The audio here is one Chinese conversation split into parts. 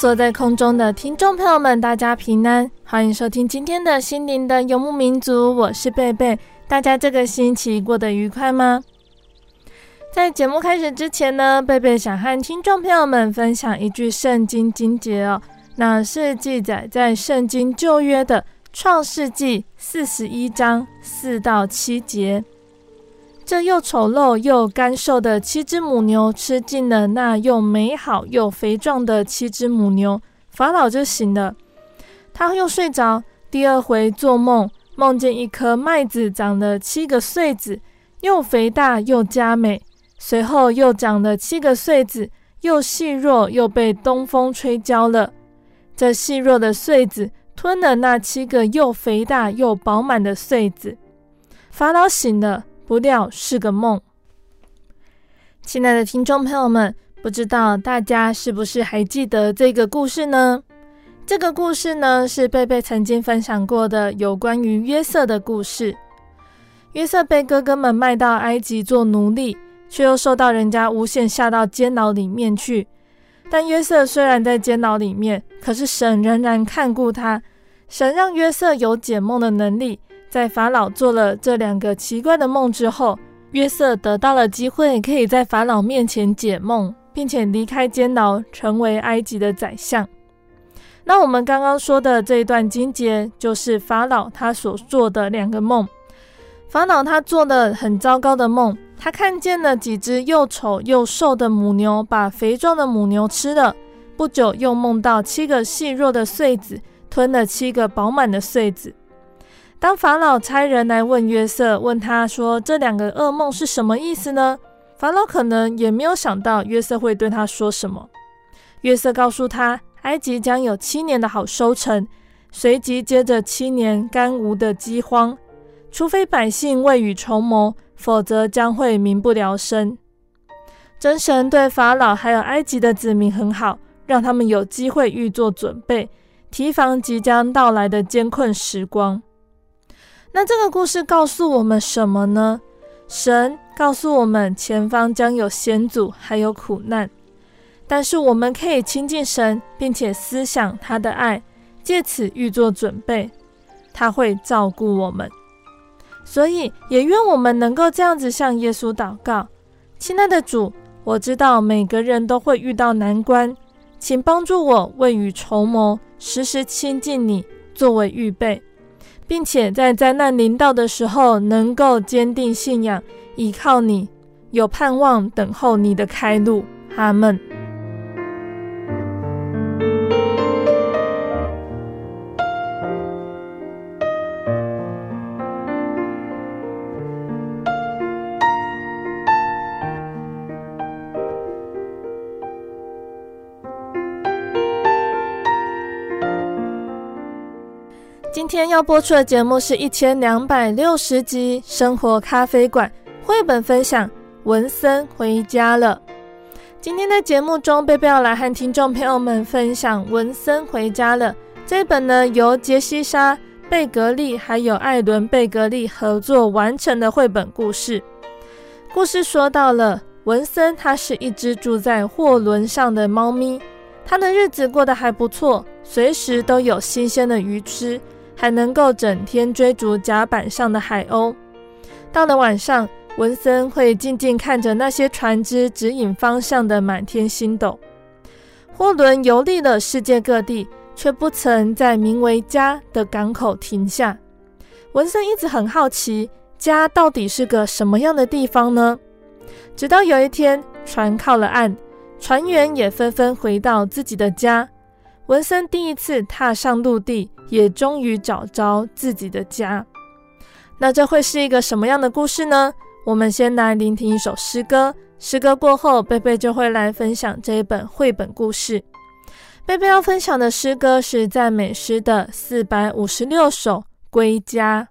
所在空中的听众朋友们，大家平安，欢迎收听今天的心灵的游牧民族，我是贝贝。大家这个星期过得愉快吗？在节目开始之前呢，贝贝想和听众朋友们分享一句圣经经节哦，那是记载在圣经旧约的创世纪四十一章四到七节。这又丑陋又干瘦的七只母牛吃尽了那又美好又肥壮的七只母牛，法老就醒了。他又睡着，第二回做梦，梦见一颗麦子长了七个穗子，又肥大又佳美。随后又长了七个穗子，又细弱又被东风吹焦了。这细弱的穗子吞了那七个又肥大又饱满的穗子。法老醒了。不料是个梦。亲爱的听众朋友们，不知道大家是不是还记得这个故事呢？这个故事呢，是贝贝曾经分享过的有关于约瑟的故事。约瑟被哥哥们卖到埃及做奴隶，却又受到人家诬陷下到监牢里面去。但约瑟虽然在监牢里面，可是神仍然看顾他，神让约瑟有解梦的能力。在法老做了这两个奇怪的梦之后，约瑟得到了机会，可以在法老面前解梦，并且离开监牢，成为埃及的宰相。那我们刚刚说的这一段经节，就是法老他所做的两个梦。法老他做的很糟糕的梦，他看见了几只又丑又瘦的母牛，把肥壮的母牛吃了。不久又梦到七个细弱的穗子，吞了七个饱满的穗子。当法老差人来问约瑟，问他说：“这两个噩梦是什么意思呢？”法老可能也没有想到约瑟会对他说什么。约瑟告诉他，埃及将有七年的好收成，随即接着七年干无的饥荒，除非百姓未雨绸缪，否则将会民不聊生。真神对法老还有埃及的子民很好，让他们有机会预做准备，提防即将到来的艰困时光。那这个故事告诉我们什么呢？神告诉我们，前方将有险阻，还有苦难，但是我们可以亲近神，并且思想他的爱，借此预做准备，他会照顾我们。所以，也愿我们能够这样子向耶稣祷告：亲爱的主，我知道每个人都会遇到难关，请帮助我未雨绸缪，时时亲近你，作为预备。并且在灾难临到的时候，能够坚定信仰，依靠你，有盼望，等候你的开路。阿门。今天要播出的节目是一千两百六十集《生活咖啡馆》绘本分享《文森回家了》。今天的节目中，贝贝要来和听众朋友们分享《文森回家了》这本呢，由杰西莎·贝格利还有艾伦·贝格利合作完成的绘本故事。故事说到了文森，他是一只住在货轮上的猫咪，他的日子过得还不错，随时都有新鲜的鱼吃，还能够整天追逐甲板上的海鸥。到了晚上，文森会静静看着那些船只指引方向的满天星斗。货轮游历了世界各地。却不曾在名为家的港口停下。文森一直很好奇，家到底是个什么样的地方呢？直到有一天，船靠了岸，船员也纷纷回到自己的家。文森第一次踏上陆地，也终于找着自己的家。那这会是一个什么样的故事呢？我们先来聆听一首诗歌，诗歌过后，贝贝就会来分享这一本绘本故事。贝贝要分享的诗歌是赞美诗的四百五十六首《归家》。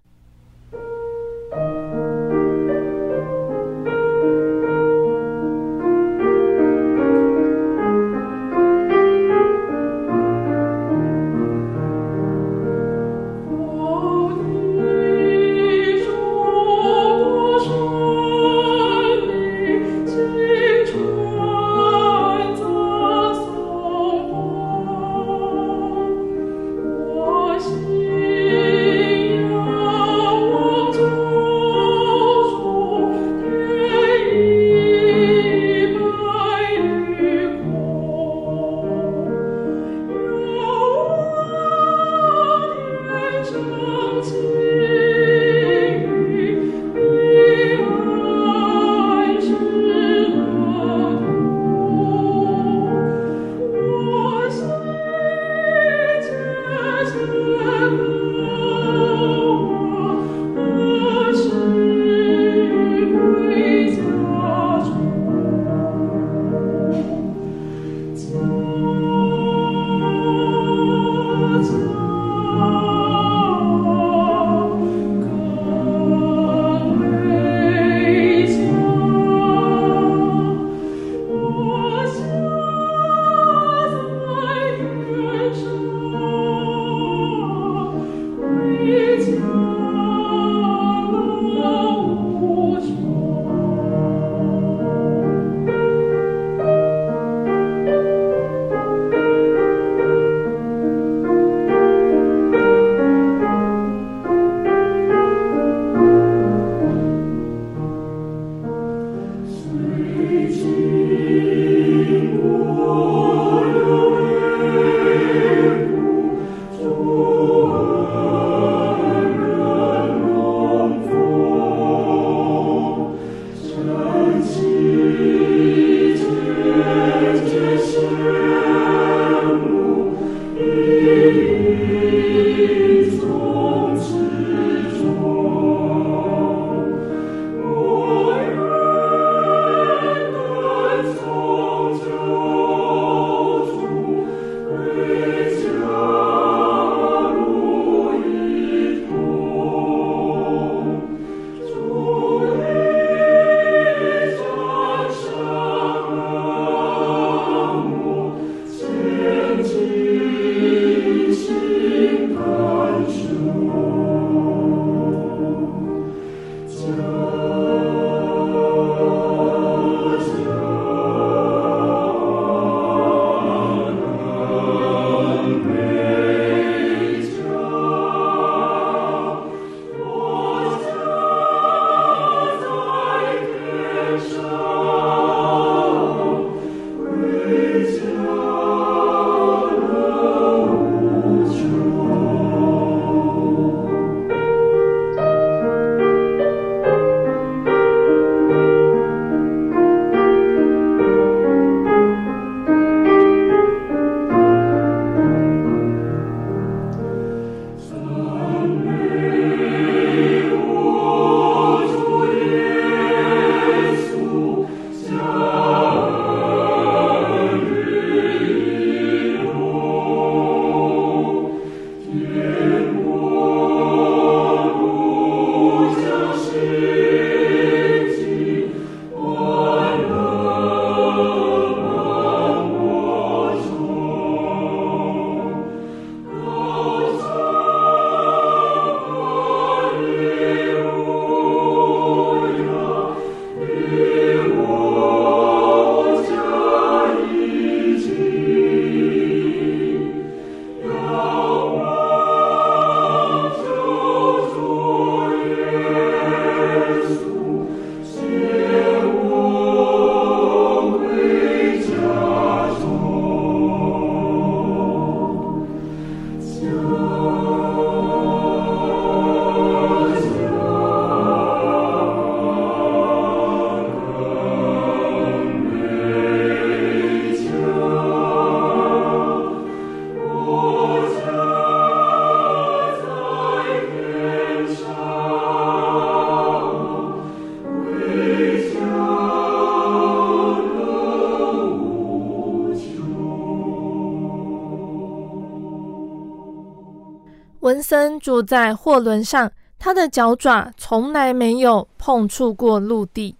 森住在货轮上，他的脚爪从来没有碰触过陆地。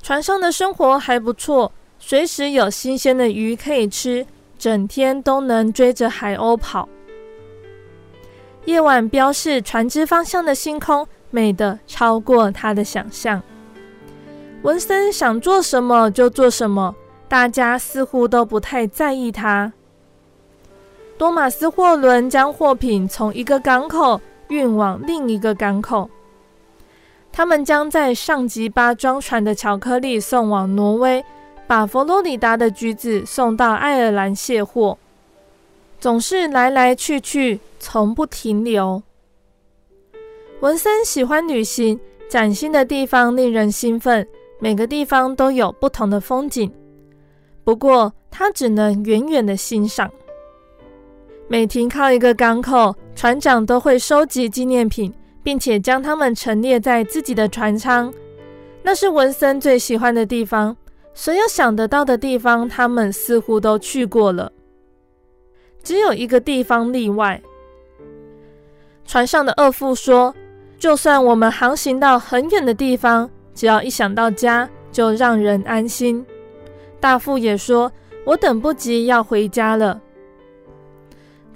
船上的生活还不错，随时有新鲜的鱼可以吃，整天都能追着海鸥跑。夜晚标示船只方向的星空，美得超过他的想象。文森想做什么就做什么，大家似乎都不太在意他。多玛斯货轮将货品从一个港口运往另一个港口。他们将在上吉巴装船的巧克力送往挪威，把佛罗里达的橘子送到爱尔兰卸货，总是来来去去，从不停留。文森喜欢旅行，崭新的地方令人兴奋，每个地方都有不同的风景。不过，他只能远远的欣赏。每停靠一个港口，船长都会收集纪念品，并且将它们陈列在自己的船舱。那是文森最喜欢的地方。所有想得到的地方，他们似乎都去过了。只有一个地方例外。船上的二副说：“就算我们航行到很远的地方，只要一想到家，就让人安心。”大副也说：“我等不及要回家了。”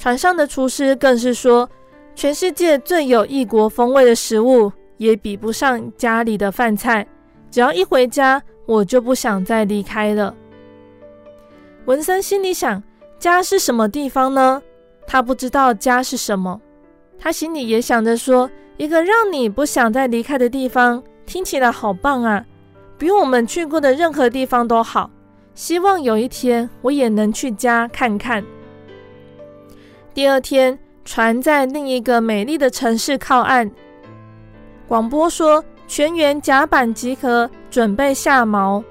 船上的厨师更是说，全世界最有异国风味的食物也比不上家里的饭菜。只要一回家，我就不想再离开了。文森心里想：家是什么地方呢？他不知道家是什么。他心里也想着说：一个让你不想再离开的地方，听起来好棒啊，比我们去过的任何地方都好。希望有一天我也能去家看看。第二天，船在另一个美丽的城市靠岸。广播说：“全员甲板集合，准备下锚。”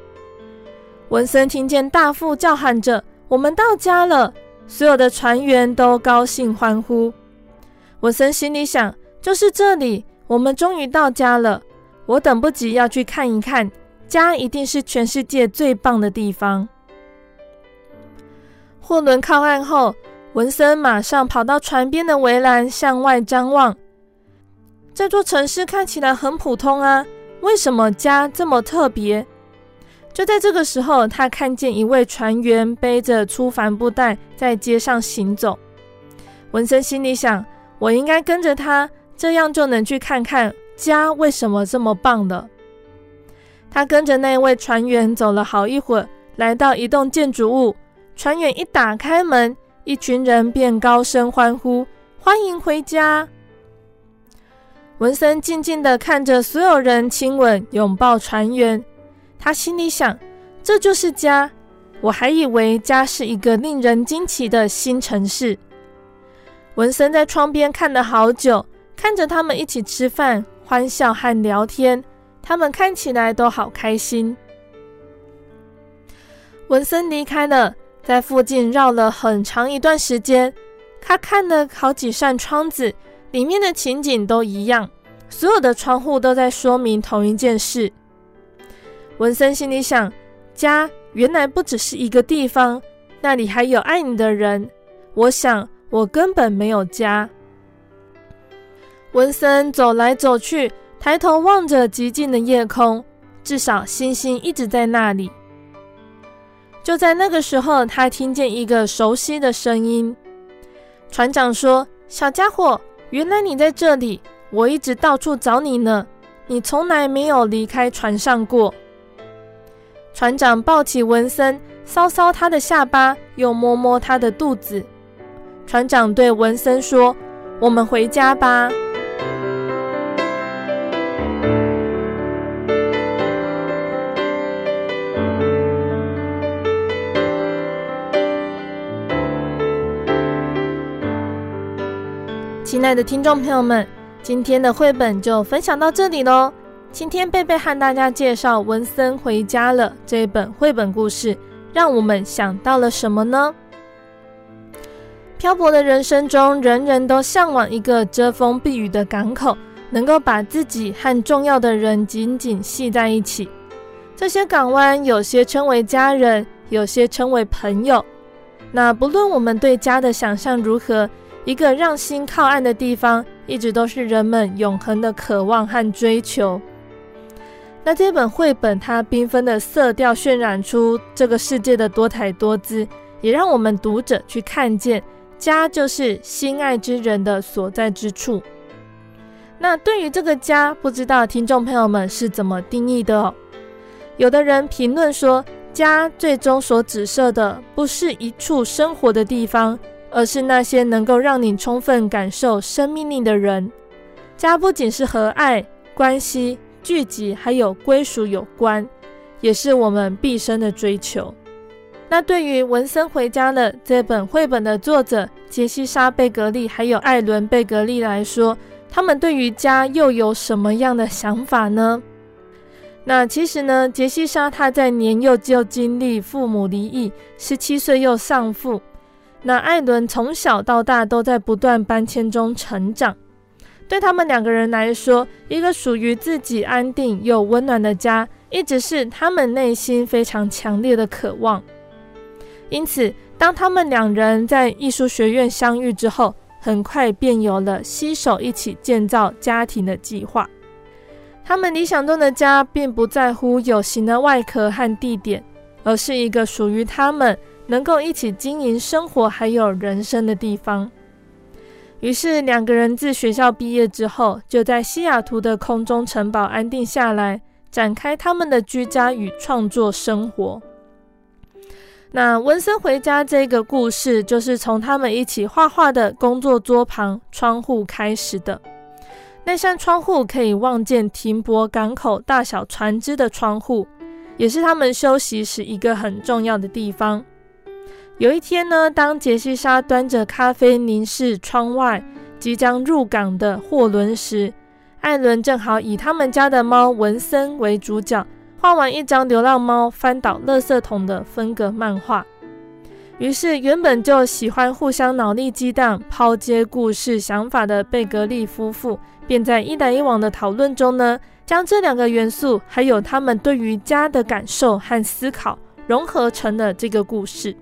文森听见大副叫喊着：“我们到家了！”所有的船员都高兴欢呼。文森心里想：“就是这里，我们终于到家了！我等不及要去看一看，家一定是全世界最棒的地方。”货轮靠岸后。文森马上跑到船边的围栏，向外张望。这座城市看起来很普通啊，为什么家这么特别？就在这个时候，他看见一位船员背着粗帆布袋在街上行走。文森心里想：我应该跟着他，这样就能去看看家为什么这么棒了。他跟着那位船员走了好一会儿，来到一栋建筑物。船员一打开门。一群人便高声欢呼：“欢迎回家！”文森静静的看着所有人亲吻、拥抱船员，他心里想：“这就是家。我还以为家是一个令人惊奇的新城市。”文森在窗边看了好久，看着他们一起吃饭、欢笑和聊天，他们看起来都好开心。文森离开了。在附近绕了很长一段时间，他看了好几扇窗子，里面的情景都一样，所有的窗户都在说明同一件事。文森心里想：家原来不只是一个地方，那里还有爱你的人。我想，我根本没有家。文森走来走去，抬头望着寂静的夜空，至少星星一直在那里。就在那个时候，他听见一个熟悉的声音。船长说：“小家伙，原来你在这里！我一直到处找你呢。你从来没有离开船上过。”船长抱起文森，搔搔他的下巴，又摸摸他的肚子。船长对文森说：“我们回家吧。”亲爱的听众朋友们，今天的绘本就分享到这里喽。今天贝贝和大家介绍《文森回家了》这一本绘本故事，让我们想到了什么呢？漂泊的人生中，人人都向往一个遮风避雨的港口，能够把自己和重要的人紧紧系在一起。这些港湾，有些称为家人，有些称为朋友。那不论我们对家的想象如何，一个让心靠岸的地方，一直都是人们永恒的渴望和追求。那这本绘本，它缤纷的色调渲染出这个世界的多彩多姿，也让我们读者去看见家就是心爱之人的所在之处。那对于这个家，不知道听众朋友们是怎么定义的哦？有的人评论说，家最终所指涉的不是一处生活的地方，而是那些能够让你充分感受生命力的人。家不仅是和爱关系。聚集还有归属有关，也是我们毕生的追求。那对于文森回家了这本绘本的作者杰西莎·贝格利还有艾伦·贝格利来说，他们对于家又有什么样的想法呢？那其实呢，杰西莎她在年幼就经历父母离异，十七岁又丧父。那艾伦从小到大都在不断搬迁中成长。对他们两个人来说，一个属于自己安定又温暖的家，一直是他们内心非常强烈的渴望。因此，当他们两人在艺术学院相遇之后，很快便有了携手一起建造家庭的计划。他们理想中的家，并不在乎有形的外壳和地点，而是一个属于他们能够一起经营生活还有人生的地方。于是，两个人自学校毕业之后，就在西雅图的空中城堡安定下来，展开他们的居家与创作生活。那文森回家这个故事，就是从他们一起画画的工作桌旁窗户开始的。那扇窗户可以望见停泊港口大小船只的窗户，也是他们休息时一个很重要的地方。有一天呢，当杰西莎端着咖啡凝视窗外即将入港的货轮时，艾伦正好以他们家的猫文森为主角，画完一张流浪猫翻倒垃圾桶的分格漫画。于是，原本就喜欢互相脑力激荡、抛接故事想法的贝格利夫妇，便在一来一往的讨论中呢，将这两个元素还有他们对于家的感受和思考融合成了这个故事。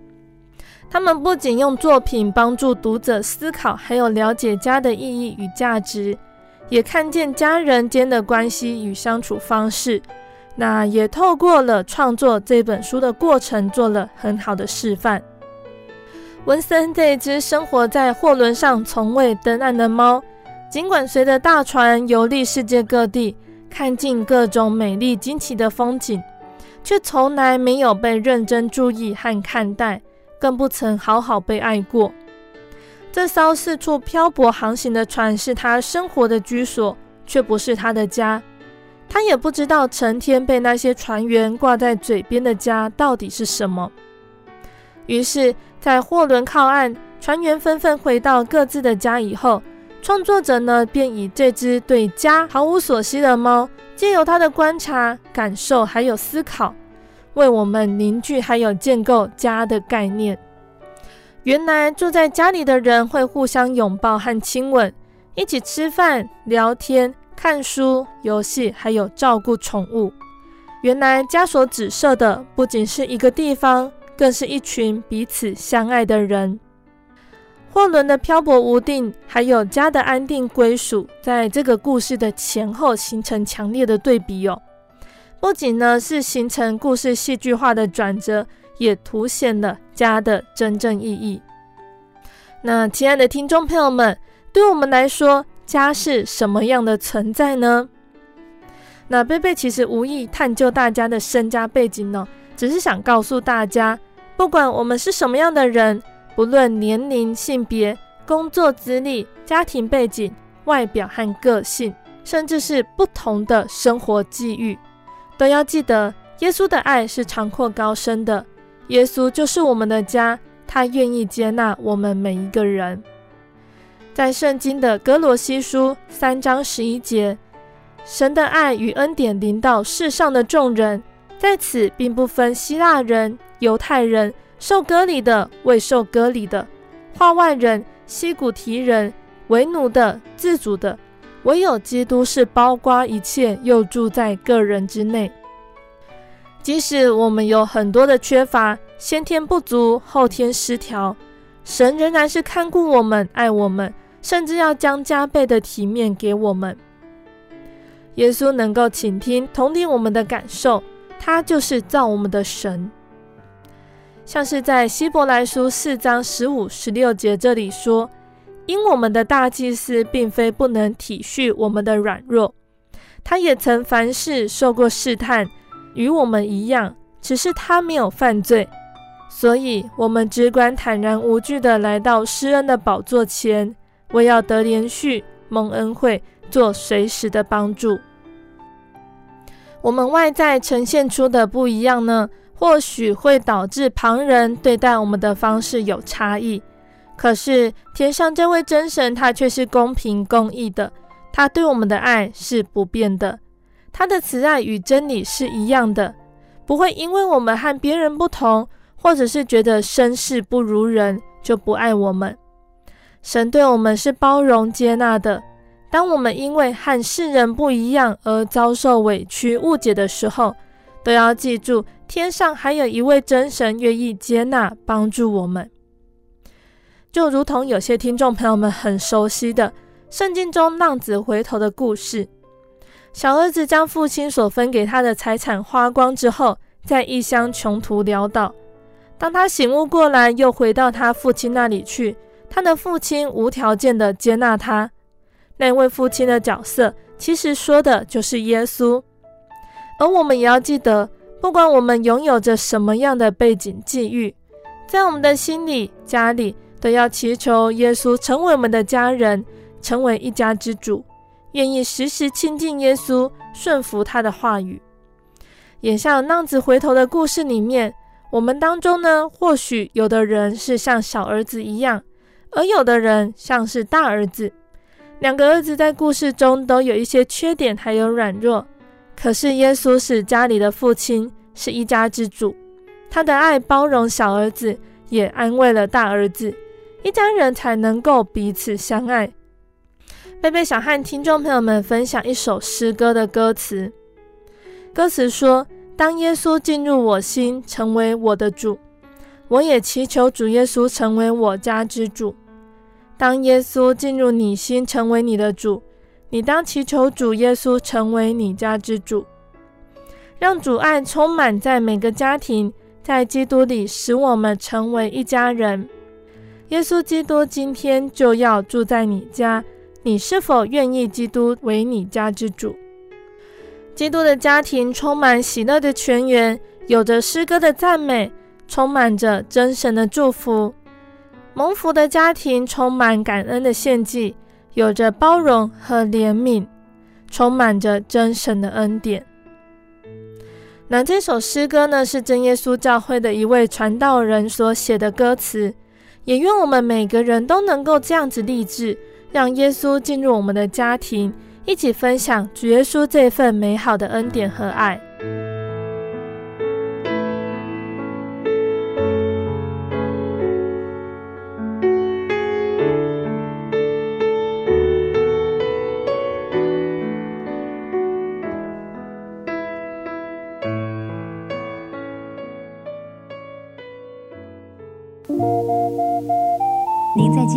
他们不仅用作品帮助读者思考，还有了解家的意义与价值，也看见家人间的关系与相处方式。那也透过了创作这本书的过程，做了很好的示范。文森这只生活在货轮上从未登岸的猫，尽管随着大船游历世界各地，看尽各种美丽惊奇的风景，却从来没有被认真注意和看待。更不曾好好被爱过。这艘四处漂泊航行的船是他生活的居所，却不是他的家。他也不知道成天被那些船员挂在嘴边的家到底是什么。于是，在货轮靠岸，船员纷纷回到各自的家以后，创作者呢便以这只对家毫无所惜的猫，借由他的观察、感受还有思考。为我们凝聚还有建构家的概念。原来住在家里的人会互相拥抱和亲吻，一起吃饭、聊天、看书、游戏，还有照顾宠物。原来家所指涉的不仅是一个地方，更是一群彼此相爱的人。货轮的漂泊无定，还有家的安定归属，在这个故事的前后形成强烈的对比哦。不仅呢是形成故事戏剧化的转折，也凸显了家的真正意义。那亲爱的听众朋友们，对我们来说，家是什么样的存在呢？那贝贝其实无意探究大家的身家背景呢，只是想告诉大家，不管我们是什么样的人，不论年龄、性别、工作资历、家庭背景、外表和个性，甚至是不同的生活际遇。都要记得，耶稣的爱是长阔高深的。耶稣就是我们的家，他愿意接纳我们每一个人。在圣经的格罗西书三章十一节，神的爱与恩典临到世上的众人，在此并不分希腊人、犹太人、受割礼的、未受割礼的、化外人、西古提人、为奴的、自主的。唯有基督是包括一切，又住在个人之内。即使我们有很多的缺乏，先天不足，后天失调，神仍然是看顾我们、爱我们，甚至要将加倍的体面给我们。耶稣能够倾听、同理我们的感受，他就是造我们的神。像是在希伯来书四章十五、十六节这里说。因我们的大祭司并非不能体恤我们的软弱，他也曾凡事受过试探，与我们一样，只是他没有犯罪。所以，我们只管坦然无惧地来到施恩的宝座前，为要得怜恤、蒙恩惠、做随时的帮助。我们外在呈现出的不一样呢，或许会导致旁人对待我们的方式有差异。可是天上这位真神，他却是公平公义的，他对我们的爱是不变的，他的慈爱与真理是一样的，不会因为我们和别人不同，或者是觉得身世不如人，就不爱我们。神对我们是包容接纳的，当我们因为和世人不一样而遭受委屈误解的时候，都要记住，天上还有一位真神愿意接纳帮助我们。就如同有些听众朋友们很熟悉的圣经中浪子回头的故事，小儿子将父亲所分给他的财产花光之后，在异乡穷途潦倒。当他醒悟过来，又回到他父亲那里去，他的父亲无条件的接纳他。那位父亲的角色，其实说的就是耶稣。而我们也要记得，不管我们拥有着什么样的背景际遇，在我们的心里、家里。都要祈求耶稣成为我们的家人，成为一家之主，愿意时时亲近耶稣，顺服他的话语。也像浪子回头的故事里面，我们当中呢，或许有的人是像小儿子一样，而有的人像是大儿子。两个儿子在故事中都有一些缺点，还有软弱。可是耶稣是家里的父亲，是一家之主，他的爱包容小儿子，也安慰了大儿子。一家人才能够彼此相爱。贝贝想和听众朋友们分享一首诗歌的歌词。歌词说：“当耶稣进入我心，成为我的主，我也祈求主耶稣成为我家之主。当耶稣进入你心，成为你的主，你当祈求主耶稣成为你家之主，让主爱充满在每个家庭，在基督里，使我们成为一家人。”耶稣基督今天就要住在你家，你是否愿意基督为你家之主？基督的家庭充满喜乐的泉源，有着诗歌的赞美，充满着真神的祝福。蒙福的家庭充满感恩的献祭，有着包容和怜悯，充满着真神的恩典。那这首诗歌呢，是真耶稣教会的一位传道人所写的歌词。也愿我们每个人都能够这样子立志，让耶稣进入我们的家庭，一起分享主耶稣这份美好的恩典和爱。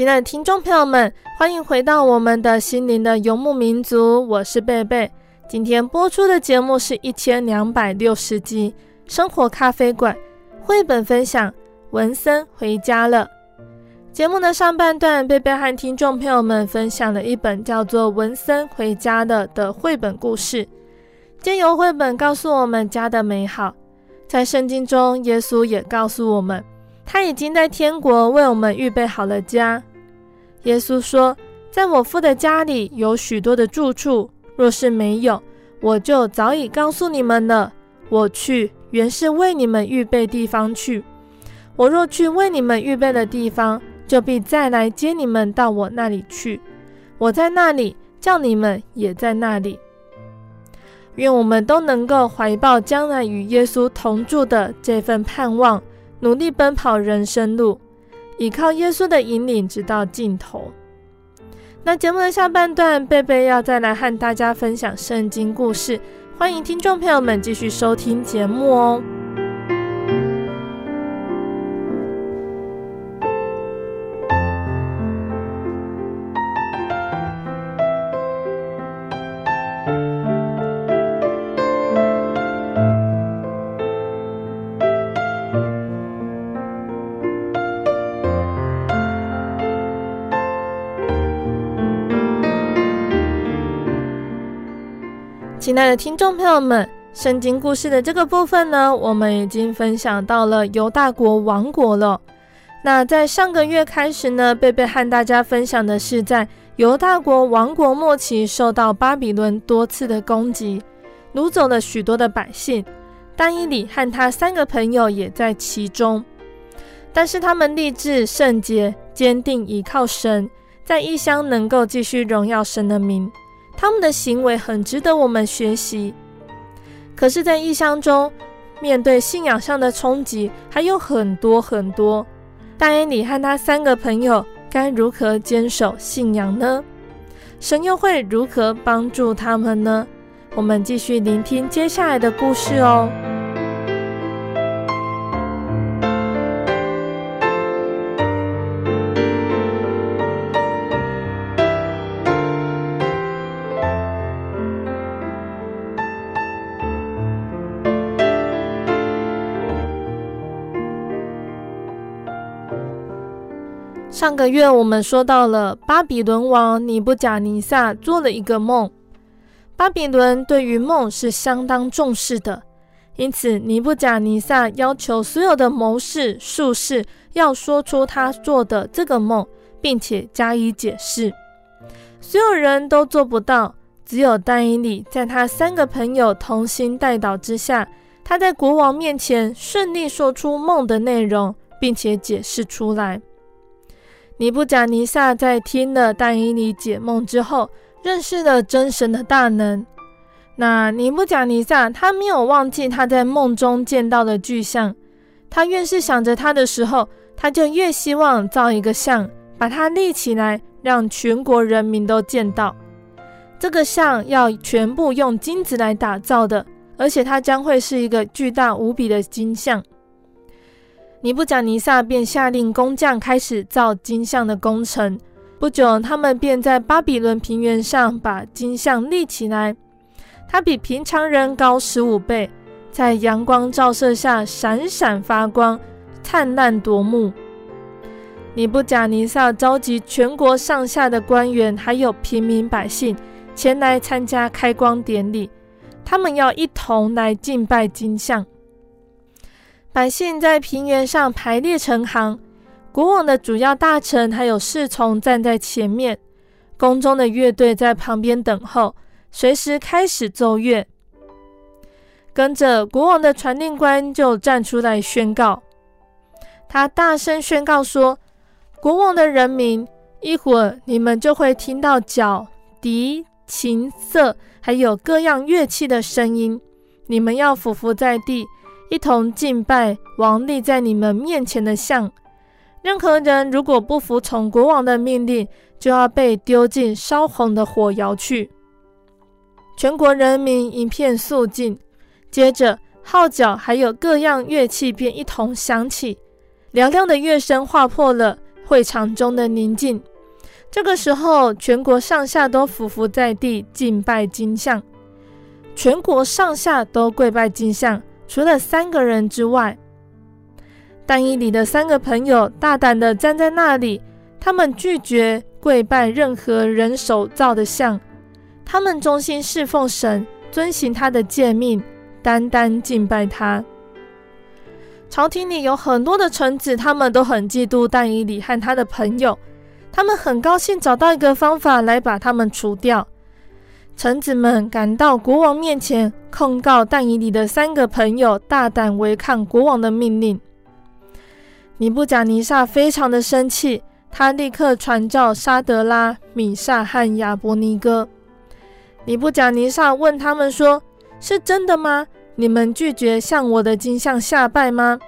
亲爱的听众朋友们，欢迎回到我们的心灵的游牧民族，我是贝贝。今天播出的节目是一千两百六十集《生活咖啡馆》绘本分享《文森回家了》。节目的上半段，贝贝和听众朋友们分享了一本叫做《文森回家了》的绘本故事。借由绘本告诉我们家的美好。在圣经中，耶稣也告诉我们，他已经在天国为我们预备好了家。耶稣说：“在我父的家里有许多的住处，若是没有，我就早已告诉你们了。我去，原是为你们预备地方去。我若去为你们预备的地方，就必再来接你们到我那里去。我在那里，叫你们也在那里。”愿我们都能够怀抱将来与耶稣同住的这份盼望，努力奔跑人生路，依靠耶稣的引领，直到尽头。那节目的下半段，贝贝要再来和大家分享圣经故事，欢迎听众朋友们继续收听节目哦。亲爱的听众朋友们，圣经故事的这个部分呢，我们已经分享到了犹大国王国了。那在上个月开始呢，贝贝和大家分享的是在犹大国王国末期，受到巴比伦多次的攻击，掳走了许多的百姓。但以理和他三个朋友也在其中，但是他们立志圣洁，坚定依靠神，在异乡能够继续荣耀神的名。他们的行为很值得我们学习，可是，在异乡中，面对信仰上的冲击还有很多很多。大恩里和他三个朋友该如何坚守信仰呢？神又会如何帮助他们呢？我们继续聆听接下来的故事哦。上个月我们说到了巴比伦王尼布甲尼撒做了一个梦，巴比伦对于梦是相当重视的，因此尼布甲尼撒要求所有的谋士、术士要说出他做的这个梦，并且加以解释。所有人都做不到，只有但以理在他三个朋友同心代祷之下，他在国王面前顺利说出梦的内容，并且解释出来。尼布甲尼撒在听了但以理解梦之后，认识了真神的大能。那尼布甲尼撒他没有忘记他在梦中见到的巨像，他越是想着他的时候，他就越希望造一个像，把它立起来，让全国人民都见到。这个像要全部用金子来打造的，而且它将会是一个巨大无比的金像。尼布甲尼撒便下令工匠开始造金像的工程。不久，他们便在巴比伦平原上把金像立起来。它比平常人高十五倍，在阳光照射下闪闪发光，灿烂夺目。尼布甲尼撒召集全国上下的官员，还有平民百姓前来参加开光典礼。他们要一同来敬拜金像。百姓在平原上排列成行，国王的主要大臣还有侍从站在前面，宫中的乐队在旁边等候，随时开始奏乐。跟着国王的传令官就站出来宣告，他大声宣告说：“国王的人民，一会儿你们就会听到角、笛、琴瑟，还有各样乐器的声音，你们要俯伏在地。”一同敬拜王立在你们面前的像。任何人如果不服从国王的命令，就要被丢进烧红的火窑去。全国人民一片肃静。接着，号角还有各样乐器便一同响起，嘹亮的乐声划破了会场中的宁静。这个时候，全国上下都俯伏在地敬拜金像，全国上下都跪拜金像。除了三个人之外，但以理的三个朋友大胆地站在那里，他们拒绝跪拜任何人手造的像，他们忠心侍奉神，遵行他的诫命，单单敬拜他。朝廷里有很多的臣子，他们都很嫉妒但以理和他的朋友，他们很高兴找到一个方法来把他们除掉。臣子们赶到国王面前，控告但以理的三个朋友大胆违抗国王的命令。尼布甲尼撒非常的生气，他立刻传召沙德拉、米煞和亚伯尼歌。尼布甲尼撒问他们说：“是真的吗？”你们拒绝向我的金像下拜吗？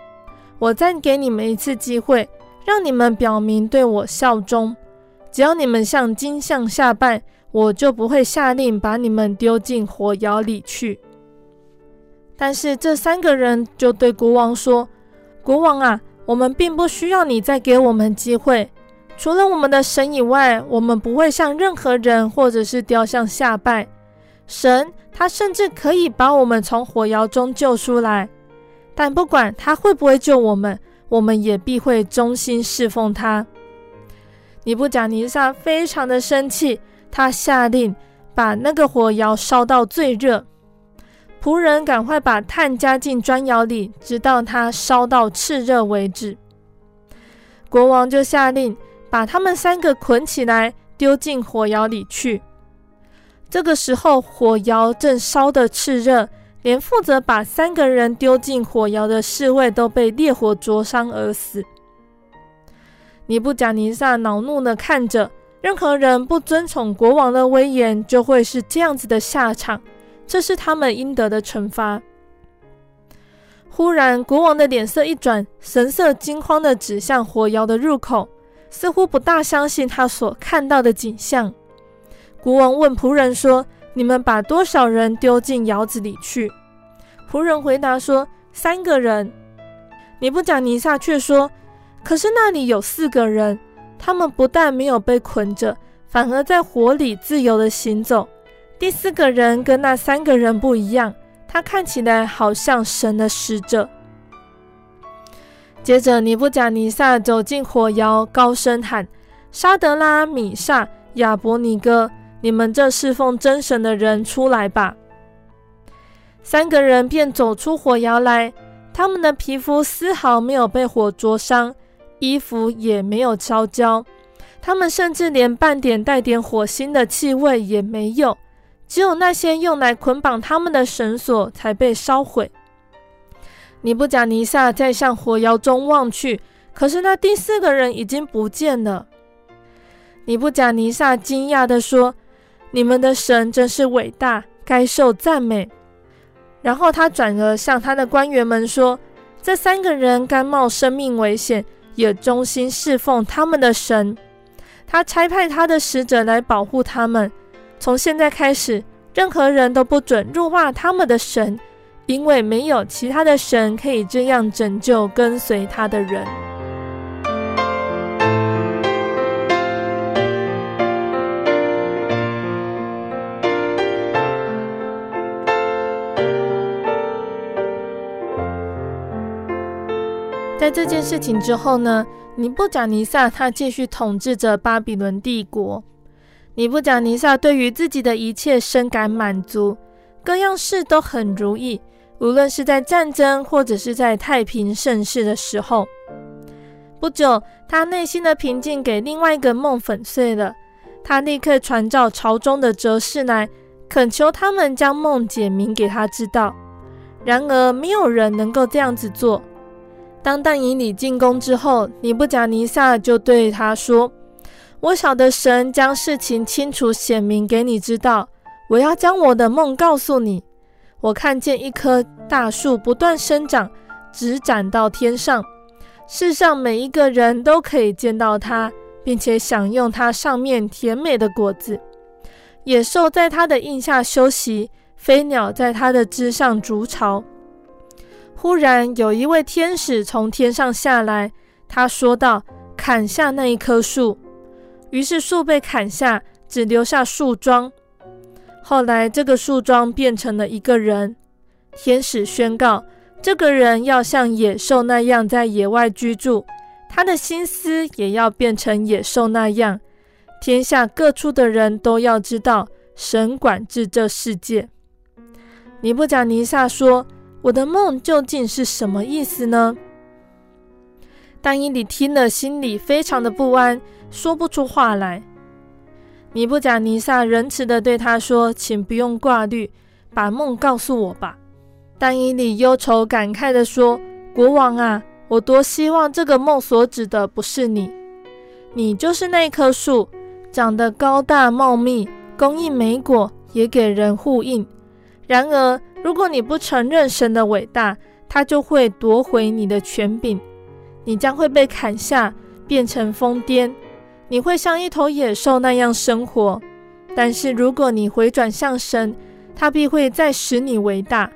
我再给你们一次机会，让你们表明对我效忠。只要你们向金像下拜，我就不会下令把你们丢进火窑里去。但是这三个人就对国王说：“国王啊，我们并不需要你再给我们机会。除了我们的神以外，我们不会向任何人或者是雕像下拜。神。”他甚至可以把我们从火窑中救出来，但不管他会不会救我们，我们也必会忠心侍奉他。尼布甲尼撒非常的生气，他下令把那个火窑烧到最热，仆人赶快把炭加进砖窑里，直到它烧到炽热为止。国王就下令把他们三个捆起来，丢进火窑里去。这个时候，火窑正烧得炽热，连负责把三个人丢进火窑的侍卫都被烈火灼伤而死。尼布甲尼撒恼怒地看着，任何人不遵从国王的威严，就会是这样子的下场，这是他们应得的惩罚。忽然，国王的脸色一转，神色惊慌地指向火窑的入口，似乎不大相信他所看到的景象。国王问仆人说：“你们把多少人丢进窑子里去？”仆人回答说：“三个人。”尼布甲尼撒却说：“可是那里有四个人，他们不但没有被捆着，反而在火里自由地行走。第四个人跟那三个人不一样，他看起来好像神的使者。”接着，尼布甲尼撒走进火窑，高声喊：“沙得拉、米煞、亚伯尼歌！”你们这侍奉真神的人出来吧！三个人便走出火窑来，他们的皮肤丝毫没有被火灼伤，衣服也没有烧焦，他们甚至连半点带点火星的气味也没有，只有那些用来捆绑他们的绳索才被烧毁。尼布甲尼撒在向火窑中望去，可是那第四个人已经不见了。尼布甲尼撒惊讶地说。你们的神真是伟大，该受赞美。然后他转而向他的官员们说：“这三个人甘冒生命危险，也忠心侍奉他们的神。他差派他的使者来保护他们。从现在开始，任何人都不准辱化他们的神，因为没有其他的神可以这样拯救跟随他的人。”在这件事情之后呢，尼布甲尼撒他继续统治着巴比伦帝国。尼布甲尼撒对于自己的一切深感满足，各样事都很如意，无论是在战争或者是在太平盛世的时候。不久，他内心的平静给另外一个梦粉碎了。他立刻传召朝中的哲士来，恳求他们将梦解明给他知道。然而，没有人能够这样子做。当但以理进宫之后，尼布甲尼撒就对他说：“我晓得神将事情清楚显明给你知道。我要将我的梦告诉你。我看见一棵大树不断生长，直长到天上，世上每一个人都可以见到它，并且享用它上面甜美的果子。野兽在它的荫下休息，飞鸟在它的枝上筑巢。”忽然有一位天使从天上下来，他说道：“砍下那一棵树。”于是树被砍下，只留下树桩。后来这个树桩变成了一个人。天使宣告：这个人要像野兽那样在野外居住，他的心思也要变成野兽那样。天下各处的人都要知道，神管制这世界。尼布甲尼撒说：“我的梦究竟是什么意思呢？”但伊里听了，心里非常的不安，说不出话来。尼布甲尼撒仁慈地对他说：“请不用挂虑，把梦告诉我吧。”但伊里忧愁感慨地说：“国王啊，我多希望这个梦所指的不是你，你就是那棵树，长得高大茂密，供应莓果，也给人护荫。然而，如果你不承认神的伟大，他就会夺回你的权柄，你将会被砍下，变成疯癫。”你会像一头野兽那样生活，但是如果你回转向神，他必会再使你为大。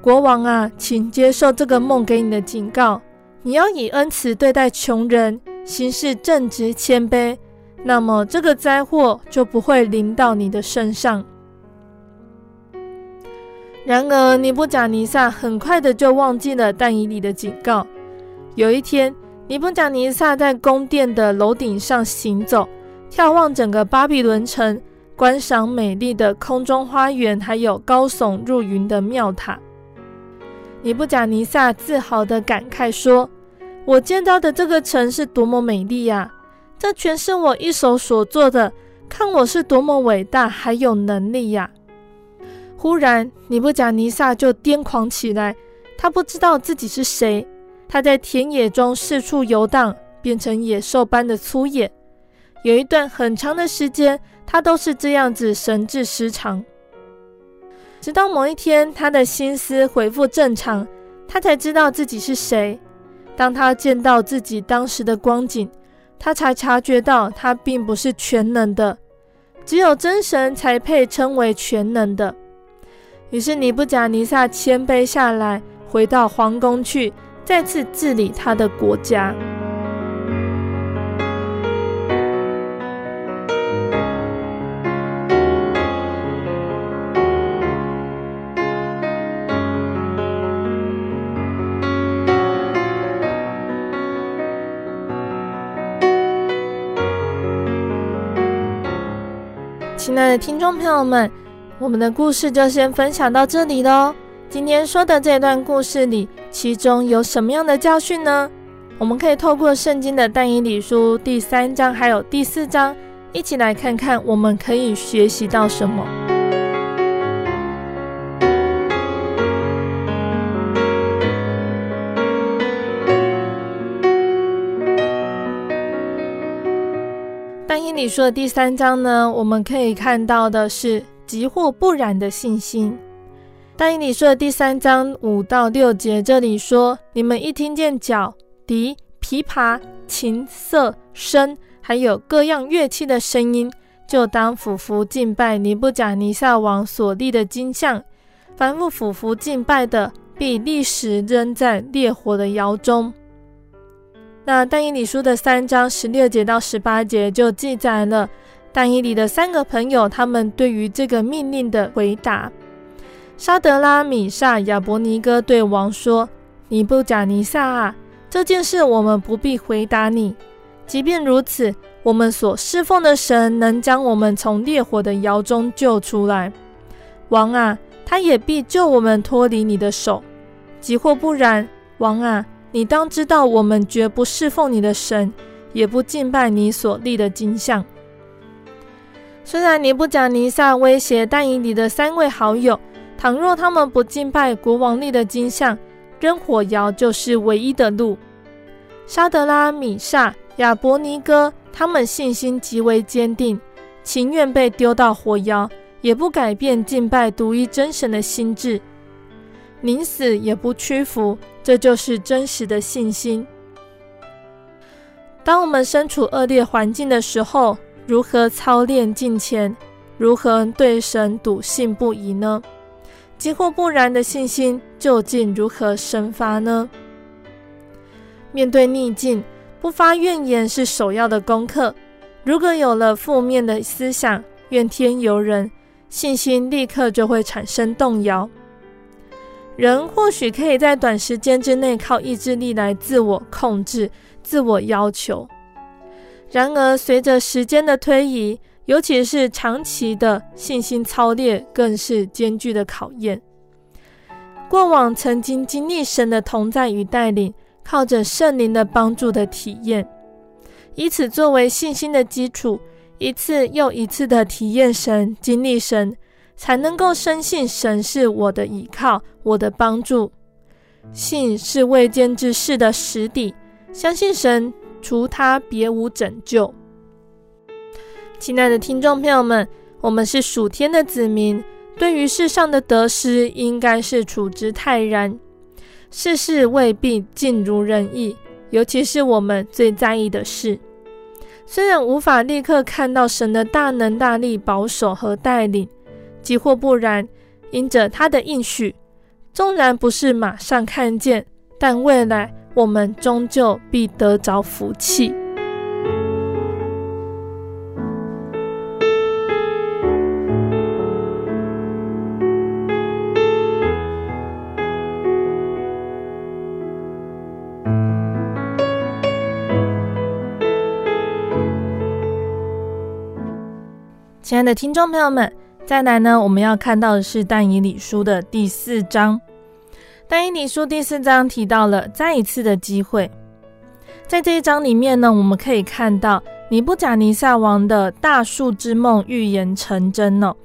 国王啊，请接受这个梦给你的警告：你要以恩慈对待穷人，行事正直谦卑，那么这个灾祸就不会临到你的身上。然而，尼布甲尼撒很快的就忘记了但以理的警告。有一天，尼布甲尼撒在宫殿的楼顶上行走，眺望整个巴比伦城，观赏美丽的空中花园，还有高耸入云的庙塔。尼布甲尼撒自豪地感慨说：“我见到的这个城是多么美丽呀！这全是我一手所做的，看我是多么伟大，还有能力呀！”忽然，尼布甲尼撒就癫狂起来，他不知道自己是谁。他在田野中四处游荡，变成野兽般的粗野。有一段很长的时间，他都是这样子神志失常。直到某一天，他的心思恢复正常，他才知道自己是谁。当他见到自己当时的光景，他才察觉到他并不是全能的，只有真神才配称为全能的。于是尼布甲尼撒谦卑下来，回到皇宫去。再次治理他的国家。亲爱的听众朋友们，我们的故事就先分享到这里喽。今天说的这段故事里，其中有什么样的教训呢？我们可以透过圣经的但以理书第三章还有第四章，一起来看看我们可以学习到什么。但以理书的第三章呢，我们可以看到的是急或不染的信心。但以理书的第三章五到六节，这里说：你们一听见角、笛、琵琶、琴瑟、笙，还有各样乐器的声音，就当俯伏敬拜尼布甲尼撒王所立的金像。凡不俯伏敬拜的，必立时扔在烈火的窑中。那但以理书的三章十六节到十八节就记载了但以理的三个朋友他们对于这个命令的回答。沙德拉、米萨、亚伯尼歌对王说：“尼布甲尼撒啊，这件事我们不必回答你。即便如此，我们所侍奉的神能将我们从烈火的窑中救出来。王啊，他也必救我们脱离你的手。即或不然，王啊，你当知道，我们绝不侍奉你的神，也不敬拜你所立的金像。虽然尼布甲尼撒威胁但以理的三位好友。”倘若他们不敬拜国王立的金像，扔火窑就是唯一的路。沙德拉、米煞、亚伯尼歌，他们信心极为坚定，情愿被丢到火窑，也不改变敬拜独一真神的心志，宁死也不屈服。这就是真实的信心。当我们身处恶劣环境的时候，如何操练敬虔？如何对神笃信不疑呢？急或不然的信心究竟如何生发呢？面对逆境，不发怨言是首要的功课。如果有了负面的思想、怨天尤人，信心立刻就会产生动摇。人或许可以在短时间之内靠意志力来自我控制、自我要求，然而随着时间的推移，尤其是长期的信心操练，更是艰巨的考验。过往曾经经历神的同在与带领，靠着圣灵的帮助的体验，以此作为信心的基础，一次又一次的体验神、经历神，才能够深信神是我的依靠、我的帮助。信是未见之事的实底，相信神，除他别无拯救。亲爱的听众朋友们，我们是属天的子民，对于世上的得失，应该是处之泰然。世事未必尽如人意，尤其是我们最在意的事。虽然无法立刻看到神的大能大力保守和带领，即或不然，因着他的应许，纵然不是马上看见，但未来我们终究必得着福气。亲爱的听众朋友们，再来呢，我们要看到的是但以理书的第四章。但以理书第四章提到了再一次的机会，在这一章里面呢，我们可以看到尼布甲尼撒王的大树之梦预言成真了。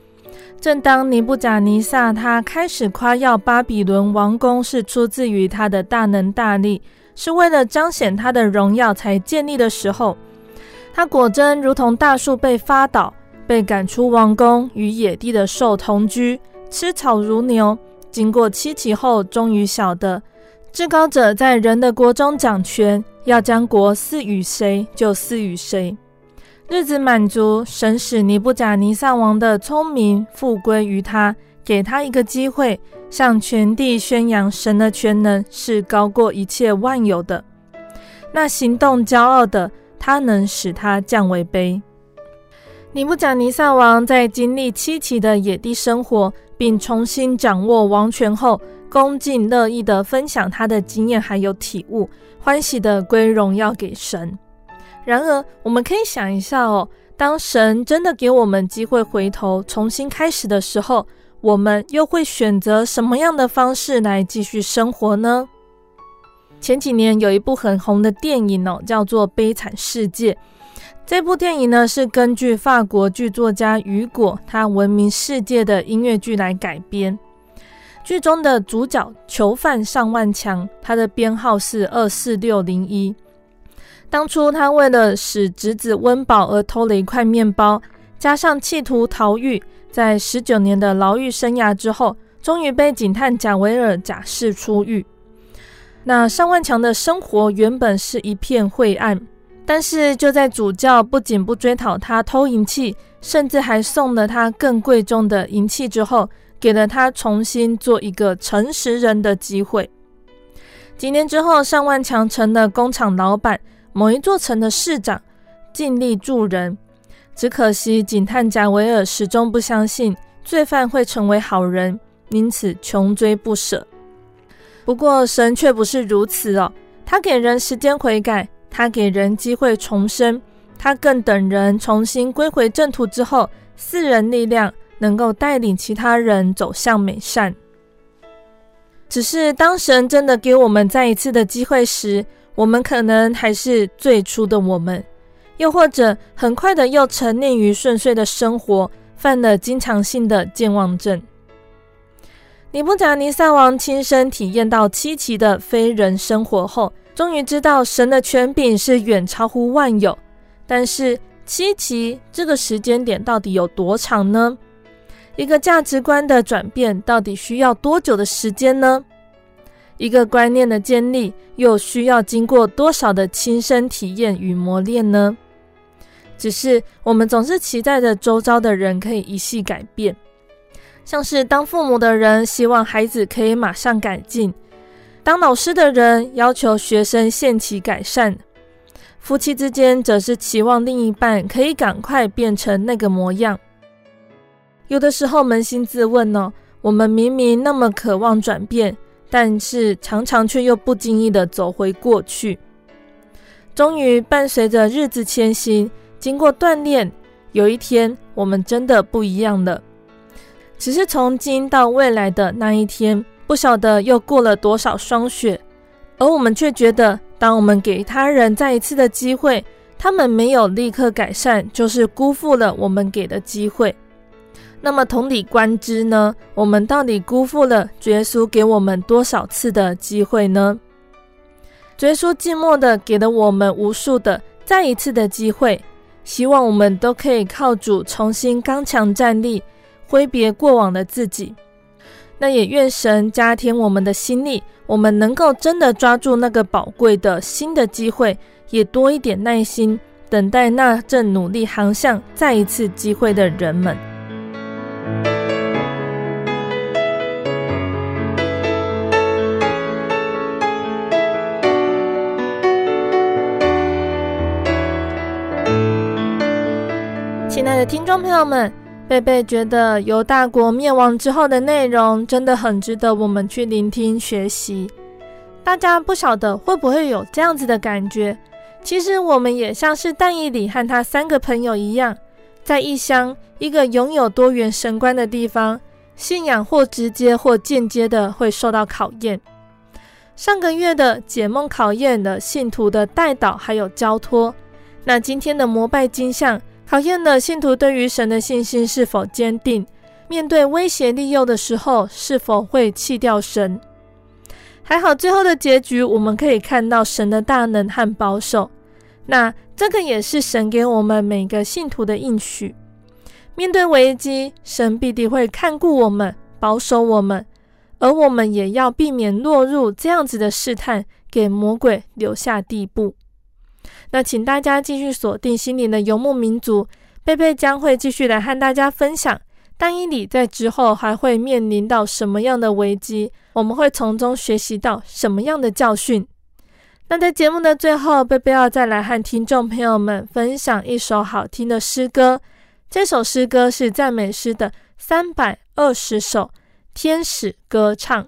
正当尼布甲尼撒他开始夸耀巴比伦王宫是出自于他的大能大力，是为了彰显他的荣耀才建立的时候，他果真如同大树被发倒。被赶出王宫，与野地的兽同居，吃草如牛。经过七期后，终于晓得至高者在人的国中掌权，要将国赐予谁就赐予谁。日子满足，神使尼布甲尼撒王的聪明复归于他，给他一个机会，向全地宣扬神的全能是高过一切万有的。那行动骄傲的，他能使他降为卑。尼布甲尼撒王在经历七期的野地生活，并重新掌握王权后，恭敬乐意地分享他的经验还有体悟，欢喜地归荣耀给神。然而，我们可以想一下哦，当神真的给我们机会回头重新开始的时候，我们又会选择什么样的方式来继续生活呢？前几年有一部很红的电影哦，叫做《悲惨世界》。这部电影呢，是根据法国剧作家雨果他闻名世界的音乐剧来改编。剧中的主角囚犯尚万强，他的编号是二四六零一。当初他为了使侄子温饱而偷了一块面包，加上企图逃狱，在十九年的牢狱生涯之后，终于被警探贾维尔假释出狱。那尚万强的生活原本是一片晦暗。但是就在主教不仅不追讨他偷银器，甚至还送了他更贵重的银器之后，给了他重新做一个诚实人的机会。几年之后，上万强成了工厂老板，某一座城的市长，尽力助人。只可惜警探贾维尔始终不相信罪犯会成为好人，因此穷追不舍。不过神却不是如此哦，他给人时间悔改。他给人机会重生，他更等人重新归回正途之后，四人力量，能够带领其他人走向美善。只是当神真的给我们再一次的机会时，我们可能还是最初的我们，又或者很快的又沉溺于顺遂的生活，犯了经常性的健忘症。尼布甲尼撒王亲身体验到七奇的非人生活后，终于知道神的权柄是远超乎万有，但是七期这个时间点到底有多长呢？一个价值观的转变到底需要多久的时间呢？一个观念的建立又需要经过多少的亲身体验与磨练呢？只是我们总是期待着周遭的人可以一夕改变，像是当父母的人希望孩子可以马上改进。当老师的人要求学生限期改善，夫妻之间则是期望另一半可以赶快变成那个模样。有的时候扪心自问呢，我们明明那么渴望转变，但是常常却又不经意的走回过去。终于伴随着日子前行，经过锻炼，有一天我们真的不一样了。只是从今到未来的那一天，不晓得又过了多少霜雪，而我们却觉得，当我们给他人再一次的机会，他们没有立刻改善，就是辜负了我们给的机会。那么同理观之呢？我们到底辜负了耶稣给我们多少次的机会呢？耶稣寂寞的给了我们无数的再一次的机会，希望我们都可以靠主重新刚强站立。挥别过往的自己，那也愿神加添我们的心力，我们能够真的抓住那个宝贵的新的机会，也多一点耐心，等待那正努力航向再一次机会的人们。亲爱的听众朋友们。贝贝觉得犹大国灭亡之后的内容真的很值得我们去聆听学习。大家不晓得会不会有这样子的感觉？其实我们也像是但以里和他三个朋友一样，在异乡一个拥有多元神观的地方，信仰或直接或间接的会受到考验。上个月的解梦考验了信徒的代祷还有交托，那今天的膜拜金像。考验了信徒对于神的信心是否坚定，面对威胁利诱的时候是否会弃掉神。还好最后的结局，我们可以看到神的大能和保守。那这个也是神给我们每个信徒的应许。面对危机，神必定会看顾我们，保守我们，而我们也要避免落入这样子的试探，给魔鬼留下地步。那请大家继续锁定心灵的游牧民族，贝贝将会继续来和大家分享，但以理在之后还会面临到什么样的危机，我们会从中学习到什么样的教训。那在节目的最后，贝贝要再来和听众朋友们分享一首好听的诗歌，这首诗歌是赞美诗的三百二十首，天使歌唱。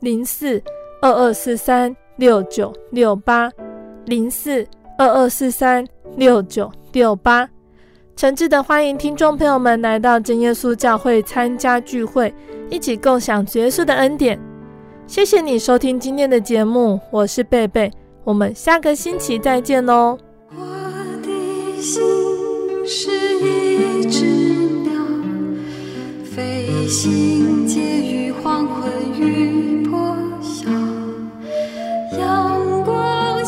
零四二二四三六九六八零四二二四三六九六八。诚挚的欢迎听众朋友们来到真耶稣教会参加聚会，一起共享主耶稣的恩典。谢谢你收听今天的节目，我是贝贝，我们下个星期再见喽。我的心是一只鸟，飞行介于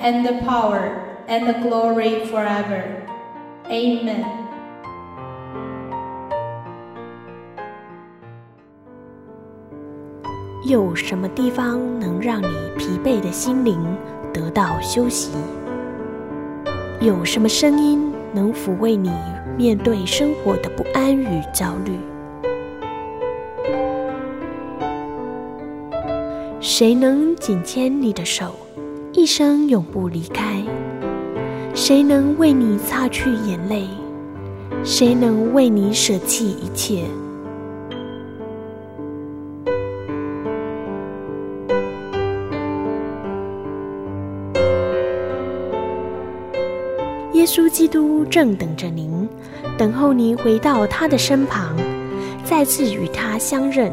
and the power, and the glory forever. Amen。有什么地方能让你疲惫的心灵得到休息？有什么声音能抚慰你面对生活的不安与焦虑？谁能紧牵你的手，一生永不离开？谁能为你擦去眼泪？谁能为你舍弃一切？耶稣基督正等着您，等候您回到他的身旁，再次与他相认。